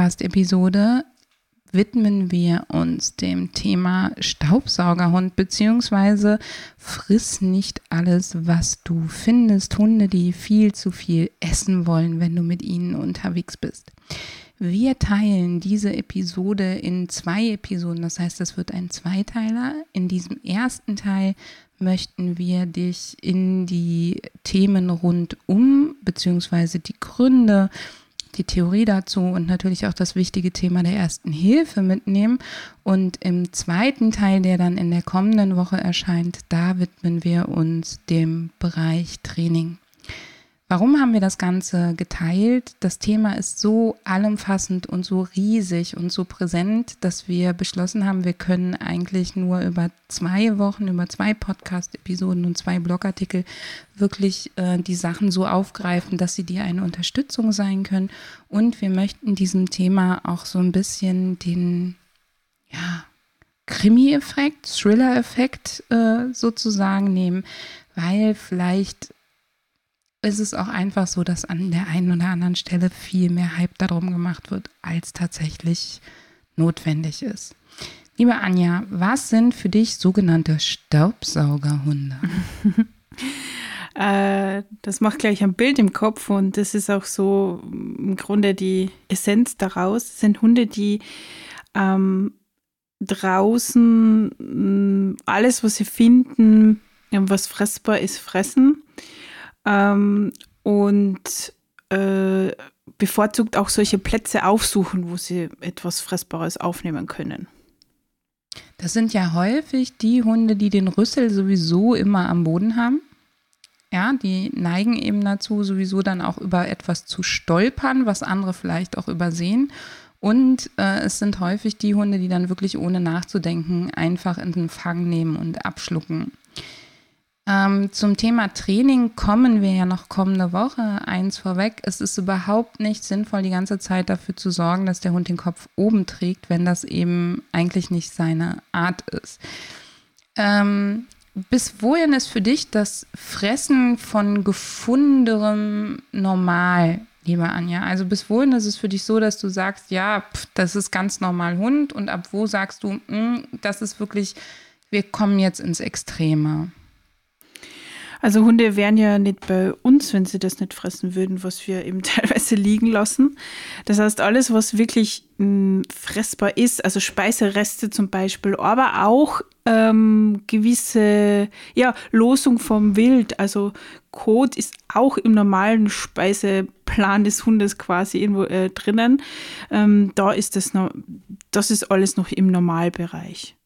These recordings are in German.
Podcast-Episode widmen wir uns dem Thema Staubsaugerhund beziehungsweise friss nicht alles, was du findest. Hunde, die viel zu viel essen wollen, wenn du mit ihnen unterwegs bist. Wir teilen diese Episode in zwei Episoden, das heißt, es wird ein Zweiteiler. In diesem ersten Teil möchten wir dich in die Themen rundum beziehungsweise die Gründe, die Theorie dazu und natürlich auch das wichtige Thema der ersten Hilfe mitnehmen. Und im zweiten Teil, der dann in der kommenden Woche erscheint, da widmen wir uns dem Bereich Training. Warum haben wir das Ganze geteilt? Das Thema ist so allumfassend und so riesig und so präsent, dass wir beschlossen haben, wir können eigentlich nur über zwei Wochen, über zwei Podcast-Episoden und zwei Blogartikel wirklich äh, die Sachen so aufgreifen, dass sie dir eine Unterstützung sein können. Und wir möchten diesem Thema auch so ein bisschen den, ja, Krimi-Effekt, Thriller-Effekt äh, sozusagen nehmen, weil vielleicht ist es auch einfach so, dass an der einen oder anderen Stelle viel mehr Hype darum gemacht wird, als tatsächlich notwendig ist. Liebe Anja, was sind für dich sogenannte Staubsaugerhunde? äh, das macht gleich ein Bild im Kopf und das ist auch so im Grunde die Essenz daraus. Das sind Hunde, die ähm, draußen mm, alles, was sie finden, was fressbar ist, fressen ähm, und äh, bevorzugt auch solche Plätze aufsuchen, wo sie etwas Fressbares aufnehmen können. Das sind ja häufig die Hunde, die den Rüssel sowieso immer am Boden haben. Ja, die neigen eben dazu, sowieso dann auch über etwas zu stolpern, was andere vielleicht auch übersehen. Und äh, es sind häufig die Hunde, die dann wirklich ohne nachzudenken einfach in den Fang nehmen und abschlucken. Ähm, zum Thema Training kommen wir ja noch kommende Woche. Eins vorweg, es ist überhaupt nicht sinnvoll, die ganze Zeit dafür zu sorgen, dass der Hund den Kopf oben trägt, wenn das eben eigentlich nicht seine Art ist. Ähm, bis wohin ist für dich das Fressen von gefundenem normal, liebe Anja? Also bis wohin ist es für dich so, dass du sagst, ja, pff, das ist ganz normal Hund und ab wo sagst du, mh, hm, das ist wirklich, wir kommen jetzt ins Extreme? Also Hunde wären ja nicht bei uns, wenn sie das nicht fressen würden, was wir eben teilweise liegen lassen. Das heißt, alles, was wirklich mh, hm, fressbar ist, also Speisereste zum Beispiel, aber auch ähm, gewisse ja, Losung vom Wild, also Kot ist auch im normalen Speiseplan des Hundes quasi irgendwo äh, drinnen. Ähm, da ist das noch, das ist alles noch im Normalbereich.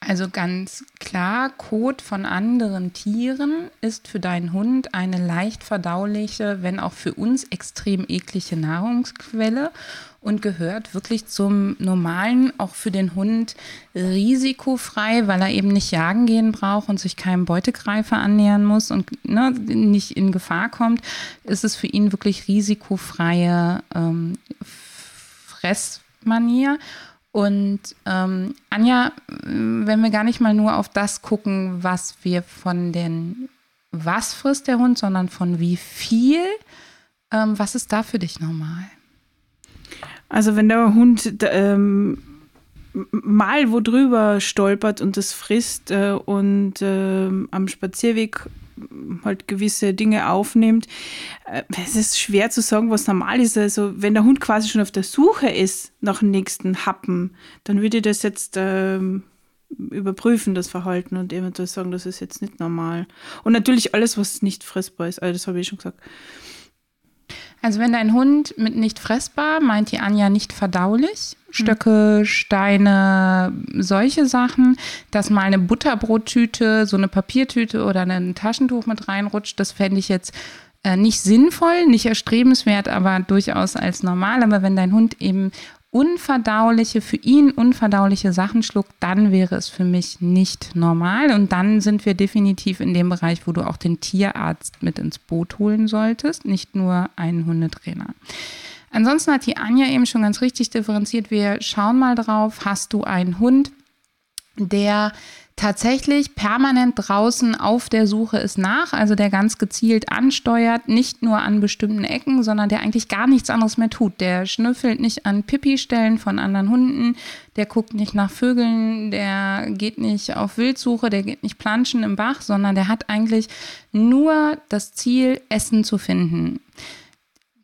Also ganz klar, Kot von anderen Tieren ist für deinen Hund eine leicht verdauliche, wenn auch für uns extrem eklige Nahrungsquelle und gehört wirklich zum normalen, auch für den Hund risikofrei, weil er eben nicht jagen gehen braucht und sich keinem Beutegreifer annähern muss und ne, nicht in Gefahr kommt, ist es für ihn wirklich risikofreie ähm, Fressmanier. Und ähm, Anja, wenn wir gar nicht mal nur auf das gucken, was wir von den, was frisst der Hund, sondern von wie viel, ähm, was ist da für dich normal? Also wenn der Hund ähm, mal wo drüber stolpert und das frisst äh, und äh, am Spazierweg halt gewisse Dinge aufnimmt. Äh, es ist schwer zu sagen, was normal ist. Also wenn der Hund quasi schon auf der Suche ist nach dem nächsten Happen, dann würde ich das jetzt ähm, überprüfen, das Verhalten und eventuell sagen, das ist jetzt nicht normal. Und natürlich alles, was nicht fressbar ist, also das habe ich schon gesagt. Also wenn dein Hund mit nicht fressbar, meint die Anja nicht verdaulich, Stöcke, Steine, solche Sachen, dass mal eine Butterbrottüte, so eine Papiertüte oder ein Taschentuch mit reinrutscht, das fände ich jetzt äh, nicht sinnvoll, nicht erstrebenswert, aber durchaus als normal. Aber wenn dein Hund eben unverdauliche, für ihn unverdauliche Sachen schluckt, dann wäre es für mich nicht normal. Und dann sind wir definitiv in dem Bereich, wo du auch den Tierarzt mit ins Boot holen solltest, nicht nur einen Hundetrainer. Ansonsten hat die Anja eben schon ganz richtig differenziert. Wir schauen mal drauf, hast du einen Hund, der tatsächlich permanent draußen auf der Suche ist nach, also der ganz gezielt ansteuert, nicht nur an bestimmten Ecken, sondern der eigentlich gar nichts anderes mehr tut. Der schnüffelt nicht an Pipi-Stellen von anderen Hunden, der guckt nicht nach Vögeln, der geht nicht auf Wildsuche, der geht nicht planschen im Bach, sondern der hat eigentlich nur das Ziel, Essen zu finden.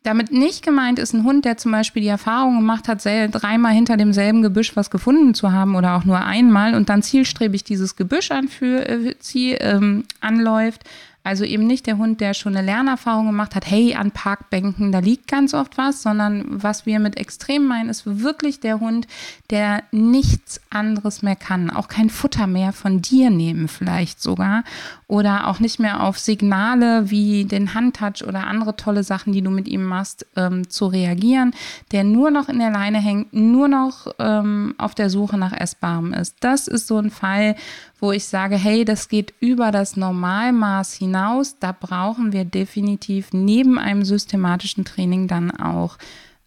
Damit nicht gemeint ist ein Hund, der zum Beispiel die Erfahrung gemacht hat, dreimal hinter demselben Gebüsch was gefunden zu haben oder auch nur einmal und dann zielstrebig dieses Gebüsch anführ, äh, ähm, anläuft, also eben nicht der Hund, der schon eine Lernerfahrung gemacht hat, hey, an Parkbänken, da liegt ganz oft was, sondern was wir mit extrem meinen, ist wirklich der Hund, der nichts anderes mehr kann, auch kein Futter mehr von dir nehmen vielleicht sogar oder auch nicht mehr auf Signale wie den Handtouch oder andere tolle Sachen, die du mit ihm machst, ähm, zu reagieren, der nur noch in der Leine hängt, nur noch ähm, auf der Suche nach Essbarem ist. Das ist so ein Fall, wo ich sage, hey, das geht über das Normalmaß hinaus. Da brauchen wir definitiv neben einem systematischen Training dann auch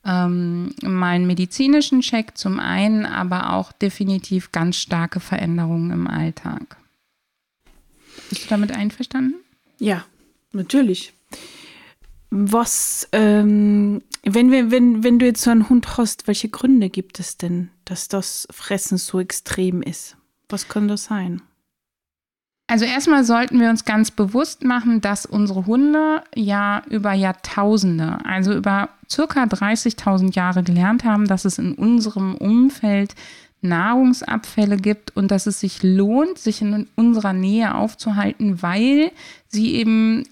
ähm, mal einen medizinischen Check zum einen, aber auch definitiv ganz starke Veränderungen im Alltag. Bist du damit einverstanden? Ja, natürlich. Was, ähm, wenn, wir, wenn, wenn du jetzt so einen Hund hast, welche Gründe gibt es denn, dass das Fressen so extrem ist? Was kann das sein? Also erstmal sollten wir uns ganz bewusst machen, dass unsere Hunde ja über Jahrtausende, also über circa 30.000 Jahre gelernt haben, dass es in unserem Umfeld Nahrungsabfälle gibt und dass es sich lohnt, sich in unserer Nähe aufzuhalten, weil sie eben,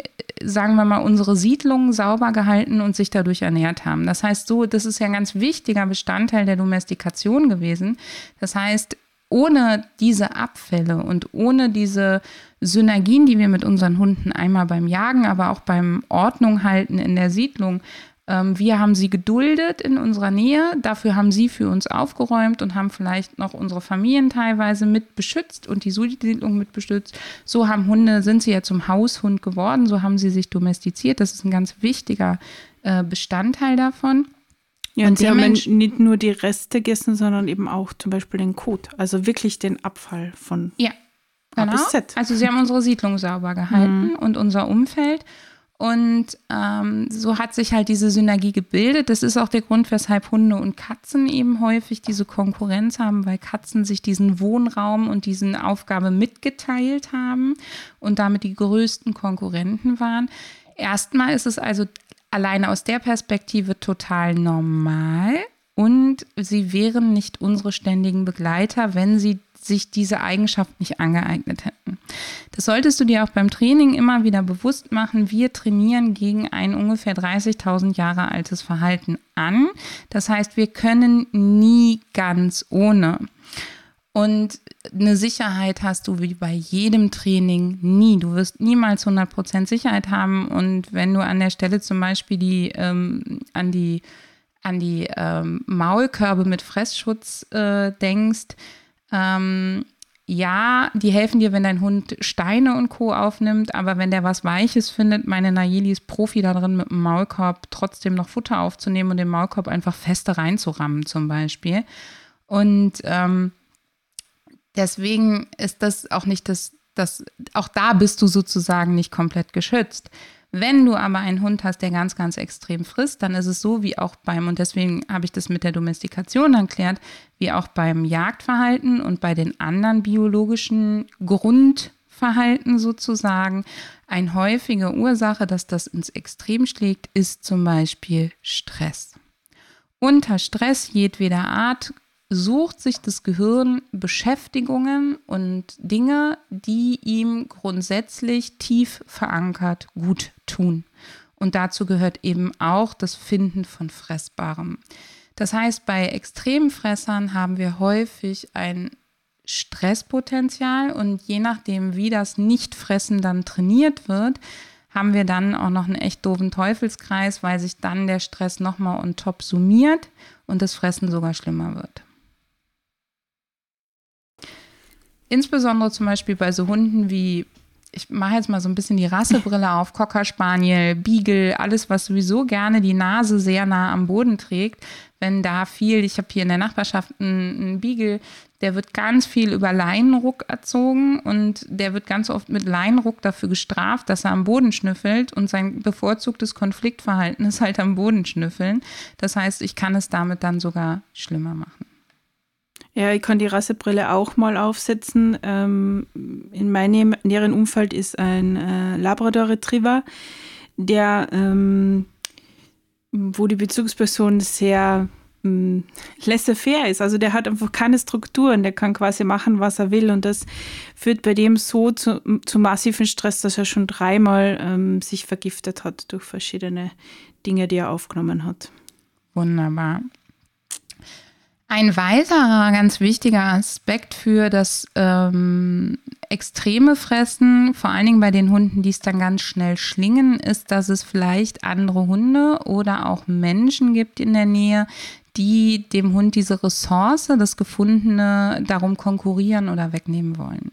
sagen wir mal, unsere Siedlungen sauber gehalten und sich dadurch ernährt haben. Das heißt so, das ist ja ein ganz wichtiger Bestandteil der Domestikation gewesen. Das heißt, ohne diese Abfälle und ohne diese Synergien, die wir mit unseren Hunden einmal beim Jagen, aber auch beim Ordnung halten in der Siedlung, wir haben sie geduldet in unserer Nähe, dafür haben sie für uns aufgeräumt und haben vielleicht noch unsere Familien teilweise mit beschützt und die Siedlung mit beschützt. So haben Hunde, sind sie ja zum Haushund geworden, so haben sie sich domestiziert. Das ist ein ganz wichtiger äh, Bestandteil davon. Ja, und sie haben nicht nur die Reste gegessen, sondern eben auch zum Beispiel den Kot, also wirklich den Abfall von ja, genau. A bis Z. Also sie haben unsere Siedlung sauber gehalten mhm. und unser Umfeld. Und ähm, so hat sich halt diese Synergie gebildet. Das ist auch der Grund, weshalb Hunde und Katzen eben häufig diese Konkurrenz haben, weil Katzen sich diesen Wohnraum und diese Aufgabe mitgeteilt haben und damit die größten Konkurrenten waren. Erstmal ist es also alleine aus der Perspektive total normal und sie wären nicht unsere ständigen Begleiter, wenn sie sich diese Eigenschaft nicht angeeignet hätten. Das solltest du dir auch beim Training immer wieder bewusst machen. Wir trainieren gegen ein ungefähr 30.000 Jahre altes Verhalten an. Das heißt, wir können nie ganz ohne. Und eine Sicherheit hast du wie bei jedem Training nie. Du wirst niemals 100% Sicherheit haben. Und wenn du an der Stelle zum Beispiel die, ähm, an die, an die ähm, Maulkörbe mit Fressschutz äh, denkst, ähm, ja, die helfen dir, wenn dein Hund Steine und Co. aufnimmt, aber wenn der was Weiches findet, meine Nayeli ist Profi darin, mit dem Maulkorb trotzdem noch Futter aufzunehmen und den Maulkorb einfach feste reinzurammen, zum Beispiel. Und ähm, deswegen ist das auch nicht das, das, auch da bist du sozusagen nicht komplett geschützt. Wenn du aber einen Hund hast, der ganz, ganz extrem frisst, dann ist es so wie auch beim, und deswegen habe ich das mit der Domestikation erklärt, wie auch beim Jagdverhalten und bei den anderen biologischen Grundverhalten sozusagen. Eine häufige Ursache, dass das ins Extrem schlägt, ist zum Beispiel Stress. Unter Stress jedweder Art sucht sich das Gehirn Beschäftigungen und Dinge, die ihm grundsätzlich tief verankert gut tun. Und dazu gehört eben auch das Finden von Fressbarem. Das heißt, bei Extremfressern haben wir häufig ein Stresspotenzial und je nachdem, wie das Nichtfressen dann trainiert wird, haben wir dann auch noch einen echt doofen Teufelskreis, weil sich dann der Stress nochmal on top summiert und das Fressen sogar schlimmer wird. Insbesondere zum Beispiel bei so Hunden wie, ich mache jetzt mal so ein bisschen die Rassebrille auf, Cocker Spaniel, Beagle, alles, was sowieso gerne die Nase sehr nah am Boden trägt. Wenn da viel, ich habe hier in der Nachbarschaft einen, einen Beagle, der wird ganz viel über Leinenruck erzogen und der wird ganz oft mit Leinenruck dafür gestraft, dass er am Boden schnüffelt und sein bevorzugtes Konfliktverhalten ist halt am Boden schnüffeln. Das heißt, ich kann es damit dann sogar schlimmer machen. Ja, ich kann die Rassebrille auch mal aufsetzen. Ähm, in meinem näheren Umfeld ist ein äh, Labrador Retriever, der, ähm, wo die Bezugsperson sehr ähm, laissez-faire ist. Also der hat einfach keine Strukturen, der kann quasi machen, was er will. Und das führt bei dem so zu, zu massiven Stress, dass er schon dreimal ähm, sich vergiftet hat durch verschiedene Dinge, die er aufgenommen hat. Wunderbar. Ein weiterer ganz wichtiger Aspekt für das ähm, extreme Fressen, vor allen Dingen bei den Hunden, die es dann ganz schnell schlingen, ist, dass es vielleicht andere Hunde oder auch Menschen gibt in der Nähe, die dem Hund diese Ressource, das Gefundene, darum konkurrieren oder wegnehmen wollen.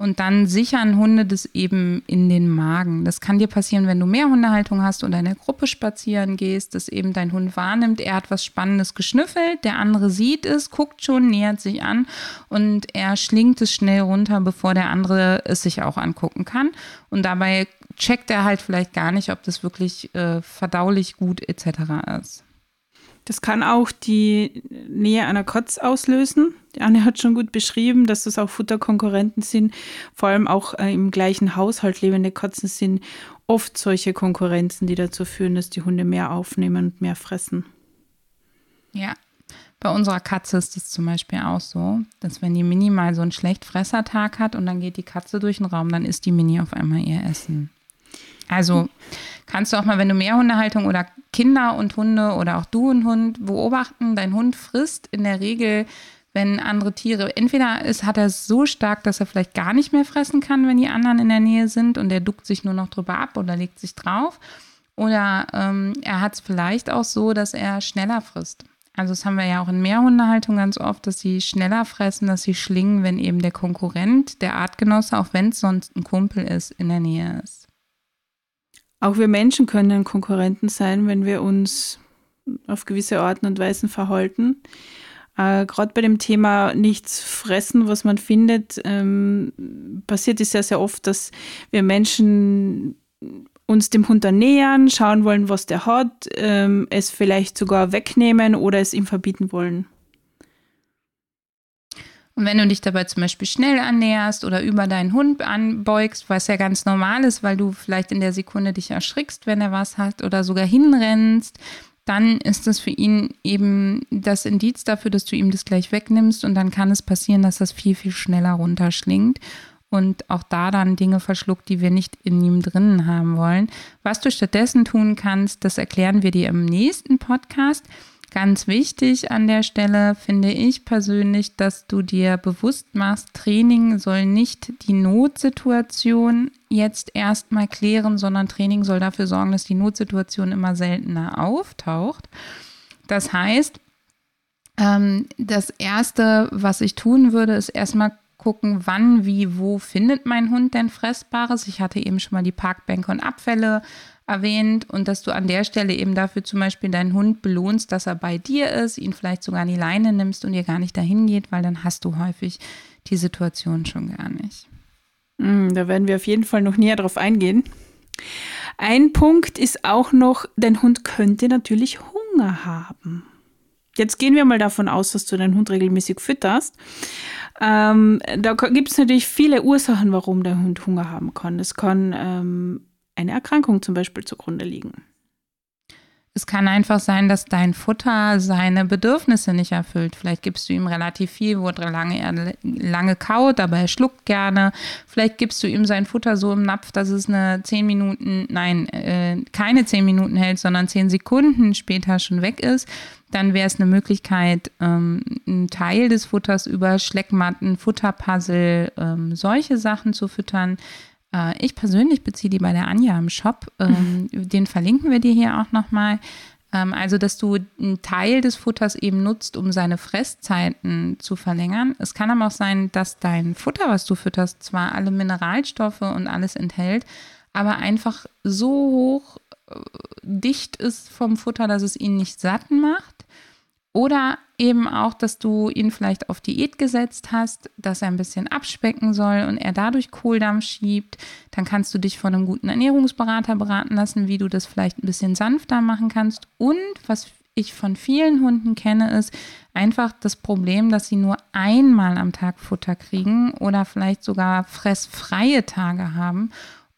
Und dann sichern Hunde das eben in den Magen. Das kann dir passieren, wenn du mehr Hundehaltung hast oder in der Gruppe spazieren gehst, dass eben dein Hund wahrnimmt, er hat was Spannendes geschnüffelt, der andere sieht es, guckt schon, nähert sich an und er schlingt es schnell runter, bevor der andere es sich auch angucken kann. Und dabei checkt er halt vielleicht gar nicht, ob das wirklich äh, verdaulich gut etc. ist. Das kann auch die Nähe einer Kotz auslösen. Die Anne hat schon gut beschrieben, dass das auch Futterkonkurrenten sind. Vor allem auch äh, im gleichen Haushalt lebende Katzen sind oft solche Konkurrenzen, die dazu führen, dass die Hunde mehr aufnehmen und mehr fressen. Ja, bei unserer Katze ist es zum Beispiel auch so, dass wenn die Mini mal so einen Schlechtfressertag hat und dann geht die Katze durch den Raum, dann isst die Mini auf einmal ihr Essen. Also kannst du auch mal, wenn du mehr Hundehaltung oder Kinder und Hunde oder auch du und Hund beobachten, dein Hund frisst in der Regel, wenn andere Tiere, entweder ist, hat er es so stark, dass er vielleicht gar nicht mehr fressen kann, wenn die anderen in der Nähe sind und er duckt sich nur noch drüber ab oder legt sich drauf. Oder ähm, er hat es vielleicht auch so, dass er schneller frisst. Also das haben wir ja auch in Mehrhundehaltung ganz oft, dass sie schneller fressen, dass sie schlingen, wenn eben der Konkurrent, der Artgenosse, auch wenn es sonst ein Kumpel ist, in der Nähe ist. Auch wir Menschen können Konkurrenten sein, wenn wir uns auf gewisse Arten und Weisen verhalten. Äh, Gerade bei dem Thema nichts fressen, was man findet, ähm, passiert es ja sehr oft, dass wir Menschen uns dem Hund nähern, schauen wollen, was der hat, ähm, es vielleicht sogar wegnehmen oder es ihm verbieten wollen. Und wenn du dich dabei zum Beispiel schnell annäherst oder über deinen Hund anbeugst, was ja ganz normal ist, weil du vielleicht in der Sekunde dich erschrickst, wenn er was hat oder sogar hinrennst, dann ist das für ihn eben das Indiz dafür, dass du ihm das gleich wegnimmst und dann kann es passieren, dass das viel, viel schneller runterschlingt und auch da dann Dinge verschluckt, die wir nicht in ihm drinnen haben wollen. Was du stattdessen tun kannst, das erklären wir dir im nächsten Podcast. Ganz wichtig an der Stelle finde ich persönlich, dass du dir bewusst machst, Training soll nicht die Notsituation jetzt erstmal klären, sondern Training soll dafür sorgen, dass die Notsituation immer seltener auftaucht. Das heißt, ähm, das Erste, was ich tun würde, ist erstmal gucken, wann, wie, wo findet mein Hund denn Fressbares. Ich hatte eben schon mal die Parkbänke und Abfälle erwähnt und dass du an der Stelle eben dafür zum Beispiel deinen Hund belohnst, dass er bei dir ist, ihn vielleicht sogar an die Leine nimmst und ihr gar nicht dahin geht, weil dann hast du häufig die Situation schon gar nicht. Mm, da werden wir auf jeden Fall noch näher drauf eingehen. Ein Punkt ist auch noch, dein Hund könnte natürlich Hunger haben. Jetzt gehen wir mal davon aus, dass du deinen Hund regelmäßig fütterst. Ähm, da gibt es natürlich viele Ursachen, warum der Hund Hunger haben kann. Es kann ähm, eine Erkrankung zum Beispiel zugrunde liegen. Es kann einfach sein, dass dein Futter seine Bedürfnisse nicht erfüllt. Vielleicht gibst du ihm relativ viel, wo er lange, lange kaut, aber er schluckt gerne. Vielleicht gibst du ihm sein Futter so im Napf, dass es eine 10 Minuten, nein, äh, keine 10 Minuten hält, sondern 10 Sekunden später schon weg ist. Dann wäre es eine Möglichkeit, ähm, einen Teil des Futters über Schleckmatten, Futterpuzzle, ähm, solche Sachen zu füttern Äh, ich persönlich beziehe die bei der Anja im Shop. Ähm, den verlinken wir dir hier auch nochmal. Ähm, also, dass du einen Teil des Futters eben nutzt, um seine Fresszeiten zu verlängern. Es kann aber auch sein, dass dein Futter, was du fütterst, zwar alle Mineralstoffe und alles enthält, aber einfach so hoch äh, dicht ist vom Futter, dass es ihn nicht satt macht. Oder eben auch, dass du ihn vielleicht auf Diät gesetzt hast, dass er ein bisschen abspecken soll und er dadurch Kohldampf schiebt. Dann kannst du dich von einem guten Ernährungsberater beraten lassen, wie du das vielleicht ein bisschen sanfter machen kannst. Und was ich von vielen Hunden kenne, ist einfach das Problem, dass sie nur einmal am Tag Futter kriegen oder vielleicht sogar fressfreie Tage haben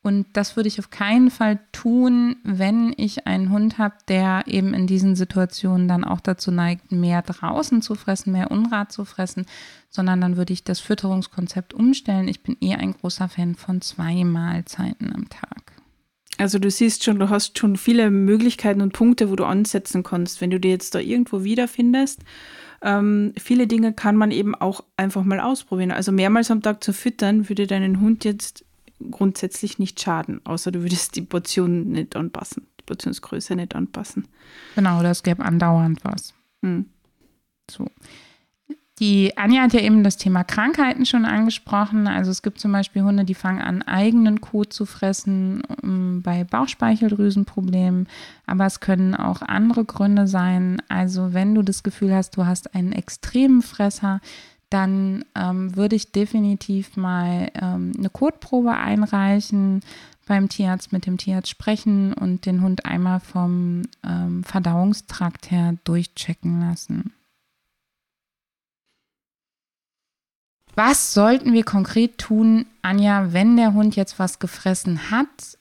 und das würde ich auf keinen Fall tun, wenn ich einen Hund habe, der eben in diesen Situationen dann auch dazu neigt, mehr draußen zu fressen, mehr Unrat zu fressen, sondern dann würde ich das Fütterungskonzept umstellen. Ich bin eher ein großer Fan von zwei Mahlzeiten am Tag. Also du siehst schon, du hast schon viele Möglichkeiten und Punkte, wo du ansetzen kannst, wenn du dir jetzt da irgendwo wiederfindest. Ähm, viele Dinge kann man eben auch einfach mal ausprobieren. Also mehrmals am Tag zu füttern, würde deinen Hund jetzt grundsätzlich nicht schaden, außer du würdest die Portion nicht anpassen, die Portionsgröße nicht anpassen. Genau, das gäbe andauernd was. Hm. So. Die Anja hat ja eben das Thema Krankheiten schon angesprochen. Also es gibt zum Beispiel Hunde, die fangen an, eigenen Kot zu fressen um, bei Bauchspeicheldrüsenproblemen. Aber es können auch andere Gründe sein. Also wenn du das Gefühl hast, du hast einen extremen Fresser, dann ähm, würde ich definitiv mal ähm, eine Kotprobe einreichen, beim Tierarzt mit dem Tierarzt sprechen und den Hund einmal vom ähm, Verdauungstrakt her durchchecken lassen. Was sollten wir konkret tun, Anja, wenn der Hund jetzt was gefressen hat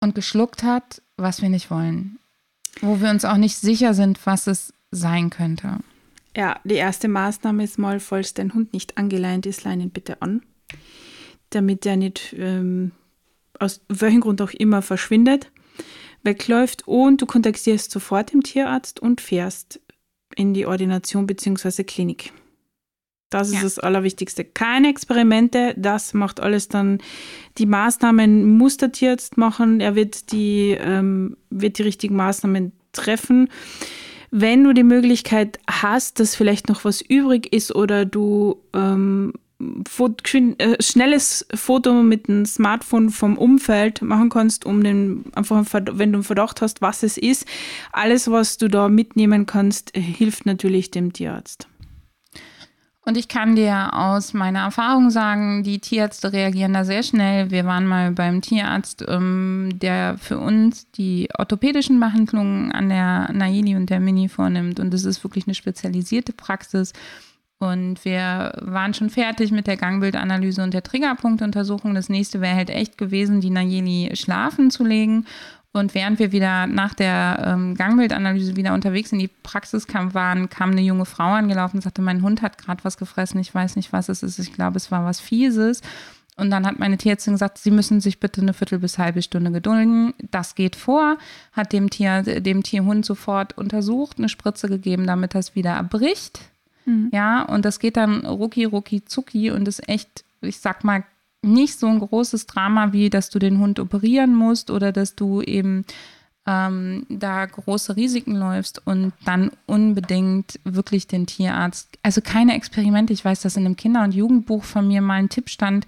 und geschluckt hat, was wir nicht wollen? Wo wir uns auch nicht sicher sind, was es sein könnte. Ja, die erste Maßnahme ist mal, falls dein Hund nicht angeleint ist, lein ihn bitte an, damit er nicht ähm, aus welchem Grund auch immer verschwindet, wegläuft und du kontaktierst sofort den Tierarzt und fährst in die Ordination bzw. Klinik. Das ist ja. das Allerwichtigste. Keine Experimente, das macht alles dann die Maßnahmen, muss der Tierarzt machen. Er wird die, ähm, wird die richtigen Maßnahmen treffen. Wenn du die Möglichkeit hast, dass vielleicht noch was übrig ist oder du ähm, äh, schnelles Foto mit dem Smartphone vom Umfeld machen kannst, um den einfach, wenn du einen Verdacht hast, was es ist, alles, was du da mitnehmen kannst, hilft natürlich dem Tierarzt. Und ich kann dir aus meiner Erfahrung sagen, die Tierärzte reagieren da sehr schnell. Wir waren mal beim Tierarzt, ähm, der für uns die orthopädischen Behandlungen an der Naili und der Mini vornimmt. Und das ist wirklich eine spezialisierte Praxis. Und wir waren schon fertig mit der Gangbildanalyse und der Triggerpunktuntersuchung. Das nächste wäre halt echt gewesen, die Nayeli schlafen zu legen. Und während wir wieder nach der ähm, Gangbildanalyse wieder unterwegs in die Praxis kam, waren, kam eine junge Frau angelaufen und sagte, mein Hund hat gerade was gefressen, ich weiß nicht, was es ist. Ich glaube, es war was Fieses. Und dann hat meine Tierärztin gesagt, Sie müssen sich bitte eine Viertel bis halbe Stunde gedulden. Das geht vor. Hat dem Tier, dem Tierhund sofort untersucht, eine Spritze gegeben, damit das wieder erbricht. Mhm. Ja, und das geht dann rucki, rucki, zucki und ist echt, ich sag mal, nicht so ein großes Drama, wie dass du den Hund operieren musst oder dass du eben ähm, da große Risiken läufst und dann unbedingt wirklich den Tierarzt, also keine Experimente. Ich weiß, dass in einem Kinder- und Jugendbuch von mir mal ein Tipp stand,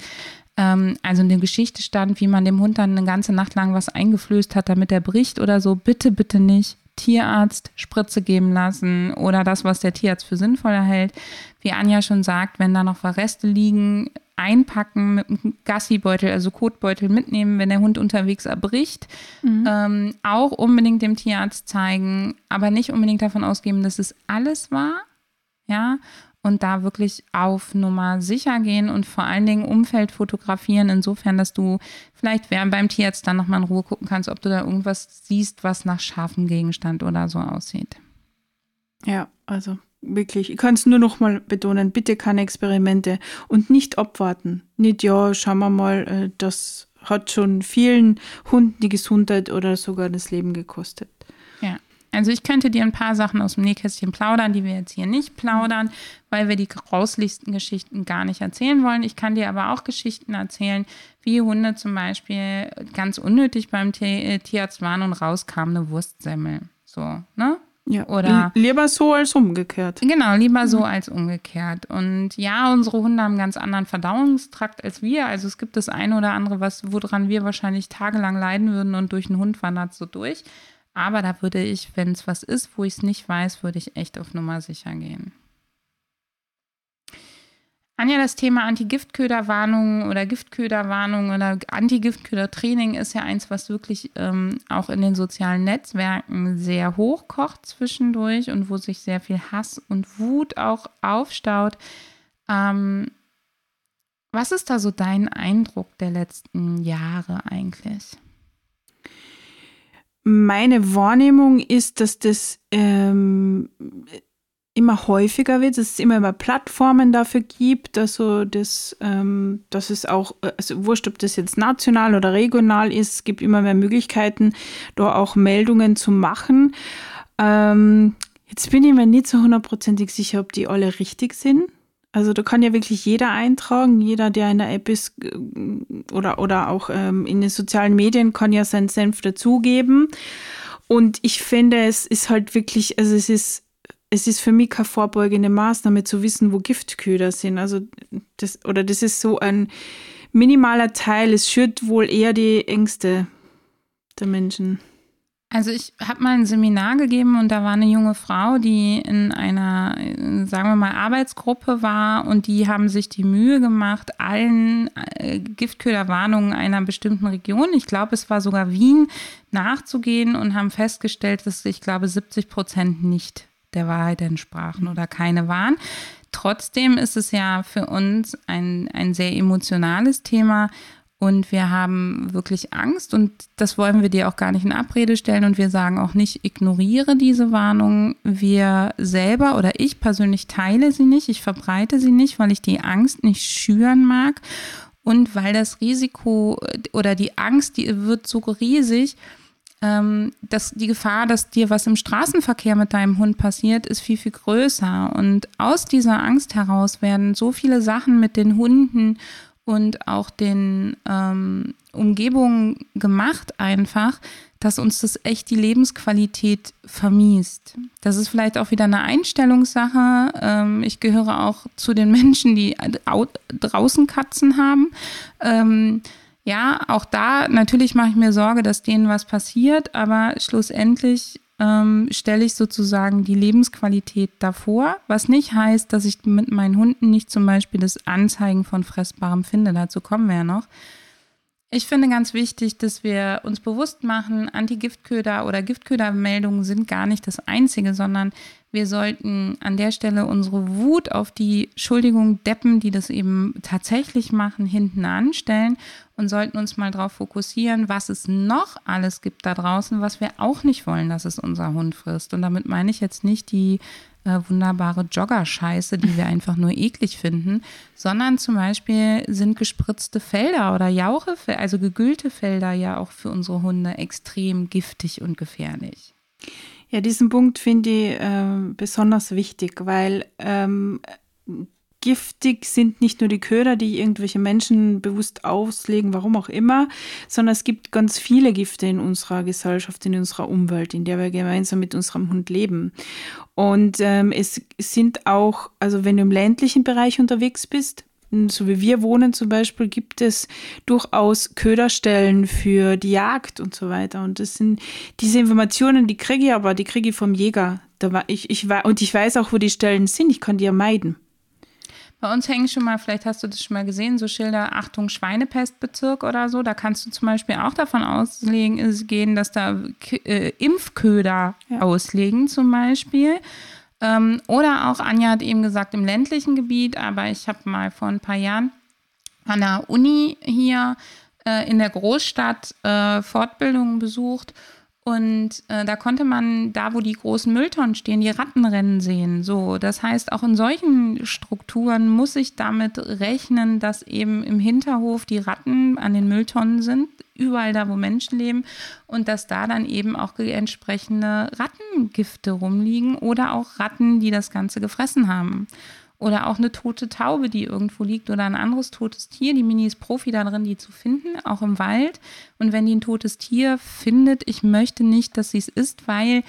ähm, also in der Geschichte stand, wie man dem Hund dann eine ganze Nacht lang was eingeflößt hat, damit er bricht oder so. Bitte, bitte nicht. Tierarzt Spritze geben lassen oder das, was der Tierarzt für sinnvoll erhält. Wie Anja schon sagt, wenn da noch Verreste liegen, einpacken mit einem Gassibeutel, also Kotbeutel mitnehmen, wenn der Hund unterwegs erbricht. Mhm. Ähm, auch unbedingt dem Tierarzt zeigen, aber nicht unbedingt davon ausgeben, dass es alles war. Ja, und da wirklich auf Nummer sicher gehen und vor allen Dingen Umfeld fotografieren, insofern, dass du vielleicht während beim Tierarzt dann nochmal in Ruhe gucken kannst, ob du da irgendwas siehst, was nach scharfem Gegenstand oder so aussieht. Ja, also wirklich, ich kann es nur noch mal betonen, bitte keine Experimente und nicht abwarten. Nicht, ja, schauen wir mal, äh, das hat schon vielen Hunden die Gesundheit oder sogar das Leben gekostet. Also ich könnte dir ein paar Sachen aus dem Nähkästchen plaudern, die wir jetzt hier nicht plaudern, weil wir die grauslichsten Geschichten gar nicht erzählen wollen. Ich kann dir aber auch Geschichten erzählen, wie Hunde zum Beispiel ganz unnötig beim äh, Tierarzt waren und rauskam eine Wurstsemmel. So, ne? Ja, oder lieber so als umgekehrt. Genau, lieber so als umgekehrt. Und ja, unsere Hunde haben einen ganz anderen Verdauungstrakt als wir. Also es gibt das eine oder andere, was, woran wir wahrscheinlich tagelang leiden würden und durch den Hund wandert so durch. Aber da würde ich, wenn es was ist, wo ich es nicht weiß, würde ich echt auf Nummer sicher gehen. Anja, das Thema Anti-Giftköder-Warnung oder Giftköder-Warnung oder Anti-Giftköder-Training ist ja eins, was wirklich ähm, auch in den sozialen Netzwerken sehr hoch kocht zwischendurch und wo sich sehr viel Hass und Wut auch aufstaut. Ähm, was ist da so dein Eindruck der letzten Jahre eigentlich? Meine Wahrnehmung ist, dass das ähm, immer häufiger wird, dass es immer mehr Plattformen dafür gibt, also das, ähm, dass es auch, also wurscht, ob das jetzt national oder regional ist, es gibt immer mehr Möglichkeiten, da auch Meldungen zu machen. Ähm, jetzt bin ich mir nicht so hundertprozentig sicher, ob die alle richtig sind. Also da kann ja wirklich jeder eintragen, jeder, der in der App ist äh, oder, oder auch ähm, in den sozialen Medien kann ja seinen Senf dazugeben. Und ich finde, es ist halt wirklich, also es ist es ist für mich keine vorbeugende Maßnahme zu wissen, wo Giftköder sind. Also das, oder das ist so ein minimaler Teil. Es schürt wohl eher die Ängste der Menschen. Also ich habe mal ein Seminar gegeben und da war eine junge Frau, die in einer, sagen wir mal, Arbeitsgruppe war und die haben sich die Mühe gemacht, allen äh, Giftköderwarnungen einer bestimmten Region, ich glaube es war sogar Wien, nachzugehen und haben festgestellt, dass ich glaube 70 Prozent nicht der Wahrheit entsprachen oder keine waren. Trotzdem ist es ja für uns ein, ein sehr emotionales Thema und wir haben wirklich Angst und das wollen wir dir auch gar nicht in Abrede stellen und wir sagen auch nicht, ignoriere diese Warnung. Wir selber oder ich persönlich teile sie nicht, ich verbreite sie nicht, weil ich die Angst nicht schüren mag und weil das Risiko oder die Angst, die wird so riesig, ähm, dass die Gefahr, dass dir was im Straßenverkehr mit deinem Hund passiert, ist viel, viel größer. Und aus dieser Angst heraus werden so viele Sachen mit den Hunden und auch den ähm, Umgebungen gemacht einfach, dass uns das echt die Lebensqualität vermiest. Das ist vielleicht auch wieder eine Einstellungssache. Ähm, ich gehöre auch zu den Menschen, die draußen Katzen haben. Ähm, ja, auch da natürlich mache ich mir Sorge, dass denen was passiert, aber schlussendlich ähm, stelle ich sozusagen die Lebensqualität davor, was nicht heißt, dass ich mit meinen Hunden nicht zum Beispiel das Anzeigen von Fressbarem finde. Dazu kommen wir ja noch. Ich finde ganz wichtig, dass wir uns bewusst machen, Anti-Giftköder oder Giftködermeldungen sind gar nicht das Einzige, sondern wir sollten an der Stelle unsere Wut auf die Schuldigung Deppen, die das eben tatsächlich machen, hinten anstellen und sollten uns mal darauf fokussieren, was es noch alles gibt da draußen, was wir auch nicht wollen, dass es unser Hund frisst. Und damit meine ich jetzt nicht die äh, wunderbare Joggerscheiße, die wir einfach nur eklig finden, sondern zum Beispiel sind gespritzte Felder oder Jauche, also gegüllte Felder ja auch für unsere Hunde extrem giftig und gefährlich. Ja, diesen Punkt finde ich äh, besonders wichtig, weil ähm, giftig sind nicht nur die Köder, die irgendwelche Menschen bewusst auslegen, warum auch immer, sondern es gibt ganz viele Gifte in unserer Gesellschaft, in unserer Umwelt, in der wir gemeinsam mit unserem Hund leben. Und ähm, es sind auch, also wenn du im ländlichen Bereich unterwegs bist, so wie wir wohnen zum Beispiel, gibt es durchaus Köderstellen für die Jagd und so weiter. Und das sind diese Informationen, die kriege ich aber, die kriege ich vom Jäger. Da war ich, ich war, und ich weiß auch, wo die Stellen sind. Ich kann die ja meiden. Bei uns hängen schon mal, vielleicht hast du das schon mal gesehen, so Schilder, Achtung, Schweinepestbezirk oder so. Da kannst du zum Beispiel auch davon ausgehen, dass da äh, Impfköder ja. auslegen zum Beispiel. Ähm, oder auch, Anja hat eben gesagt, im ländlichen Gebiet, aber ich habe mal vor ein paar Jahren an der Uni hier äh, in der Großstadt äh, Fortbildungen besucht und äh, da konnte man, da wo die großen Mülltonnen stehen, die Rattenrennen sehen. So, das heißt, auch in solchen Strukturen muss ich damit rechnen, dass eben im Hinterhof die Ratten an den Mülltonnen sind. Überall da, wo Menschen leben und dass da dann eben auch entsprechende Rattengifte rumliegen oder auch Ratten, die das Ganze gefressen haben. Oder auch eine tote Taube, die irgendwo liegt oder ein anderes totes Tier. Die Mini ist Profi darin, die zu finden, auch im Wald. Und wenn die ein totes Tier findet, ich möchte nicht, dass sie es isst, weil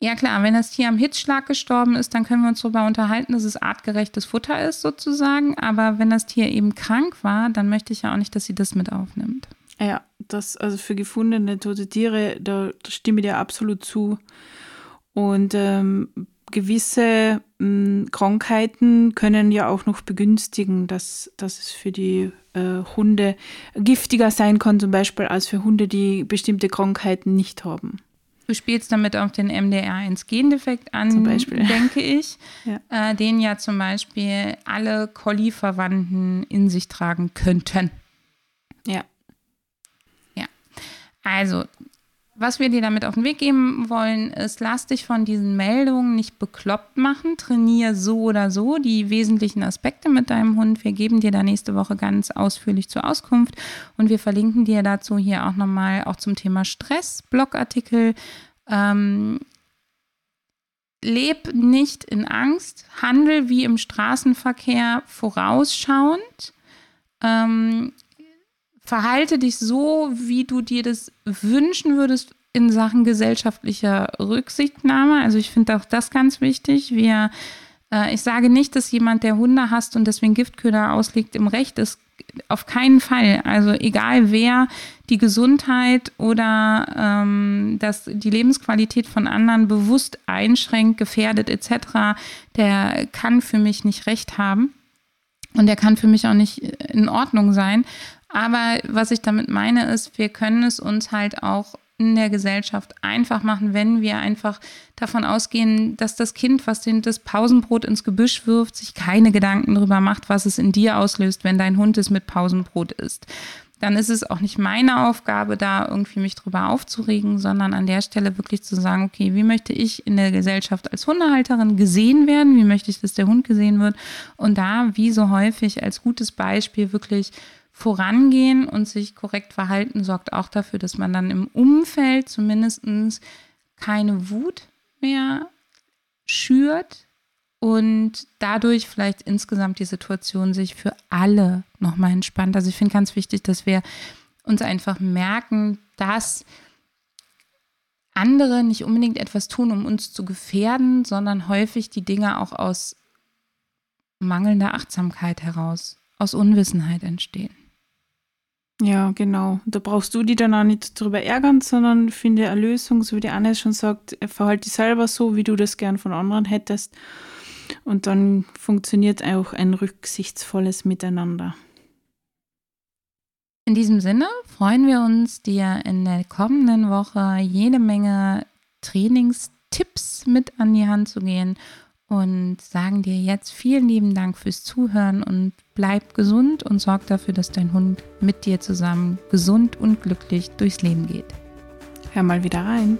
ja klar, wenn das Tier am Hitzschlag gestorben ist, dann können wir uns darüber unterhalten, dass es artgerechtes Futter ist sozusagen. Aber wenn das Tier eben krank war, dann möchte ich ja auch nicht, dass sie das mit aufnimmt. Ja, das also für gefundene tote Tiere, da, da stimme ich dir absolut zu. Und ähm, gewisse mh, hm, Krankheiten können ja auch noch begünstigen, dass, dass es für die äh, Hunde giftiger sein kann, zum Beispiel als für Hunde, die bestimmte Krankheiten nicht haben. Du spielst damit auf den MDR1-Gendefekt an, zum Beispiel. denke ich, ja. äh, den ja zum Beispiel alle Collie-Verwandten in sich tragen könnten. Ja. Also, was wir dir damit auf den Weg geben wollen, ist, lass dich von diesen Meldungen nicht bekloppt machen. Trainier so oder so die wesentlichen Aspekte mit deinem Hund. Wir geben dir da nächste Woche ganz ausführlich zur Auskunft und wir verlinken dir dazu hier auch nochmal auch zum Thema Stress, Blogartikel. Ähm, leb nicht in Angst, handel wie im Straßenverkehr vorausschauend. Ähm, verhalte dich so, wie du dir das wünschen würdest in Sachen gesellschaftlicher Rücksichtnahme. Also ich finde auch das ganz wichtig. Wir, äh, ich sage nicht, dass jemand, der Hunde hasst und deswegen Giftköder auslegt, im Recht ist. Auf keinen Fall. Also egal wer die Gesundheit oder ähm, das, die Lebensqualität von anderen bewusst einschränkt, gefährdet etc., der kann für mich nicht recht haben. Und der kann für mich auch nicht in Ordnung sein. Aber was ich damit meine, ist, wir können es uns halt auch in der Gesellschaft einfach machen, wenn wir einfach davon ausgehen, dass das Kind, was das Pausenbrot ins Gebüsch wirft, sich keine Gedanken darüber macht, was es in dir auslöst, wenn dein Hund es mit Pausenbrot isst. Dann ist es auch nicht meine Aufgabe, da irgendwie mich drüber aufzuregen, sondern an der Stelle wirklich zu sagen, okay, wie möchte ich in der Gesellschaft als Hundehalterin gesehen werden? Wie möchte ich, dass der Hund gesehen wird? Und da, wie so häufig, als gutes Beispiel wirklich Vorangehen und sich korrekt verhalten sorgt auch dafür, dass man dann im Umfeld zumindest keine Wut mehr schürt und dadurch vielleicht insgesamt die Situation sich für alle nochmal entspannt. Also ich finde ganz wichtig, dass wir uns einfach merken, dass andere nicht unbedingt etwas tun, um uns zu gefährden, sondern häufig die Dinge auch aus mangelnder Achtsamkeit heraus, aus Unwissenheit entstehen. Ja, genau. Da brauchst du die dann auch nicht drüber ärgern, sondern finde eine Lösung, so wie die Anne schon sagt, verhalte dich selber so, wie du das gern von anderen hättest. Und dann funktioniert auch ein rücksichtsvolles Miteinander. In diesem Sinne freuen wir uns, dir in der kommenden Woche jede Menge Trainingstipps mit an die Hand zu gehen und sagen dir jetzt vielen lieben Dank fürs Zuhören und bleib gesund und sorg dafür, dass dein Hund mit dir zusammen gesund und glücklich durchs Leben geht. Hör mal wieder rein.